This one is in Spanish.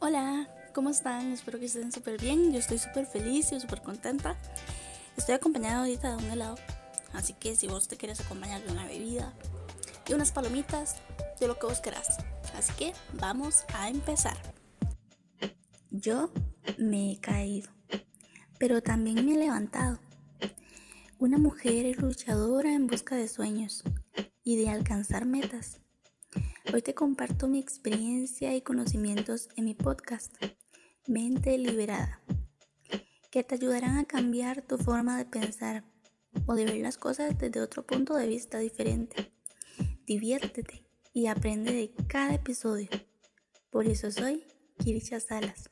Hola, ¿cómo están? Espero que estén súper bien. Yo estoy súper feliz y súper contenta. Estoy acompañada ahorita de un helado. Así que si vos te quieres acompañar de una bebida y unas palomitas, de lo que vos querás. Así que vamos a empezar. Yo me he caído, pero también me he levantado. Una mujer luchadora en busca de sueños y de alcanzar metas. Hoy te comparto mi experiencia y conocimientos en mi podcast, Mente Liberada, que te ayudarán a cambiar tu forma de pensar o de ver las cosas desde otro punto de vista diferente. Diviértete y aprende de cada episodio. Por eso soy Kirisha Salas.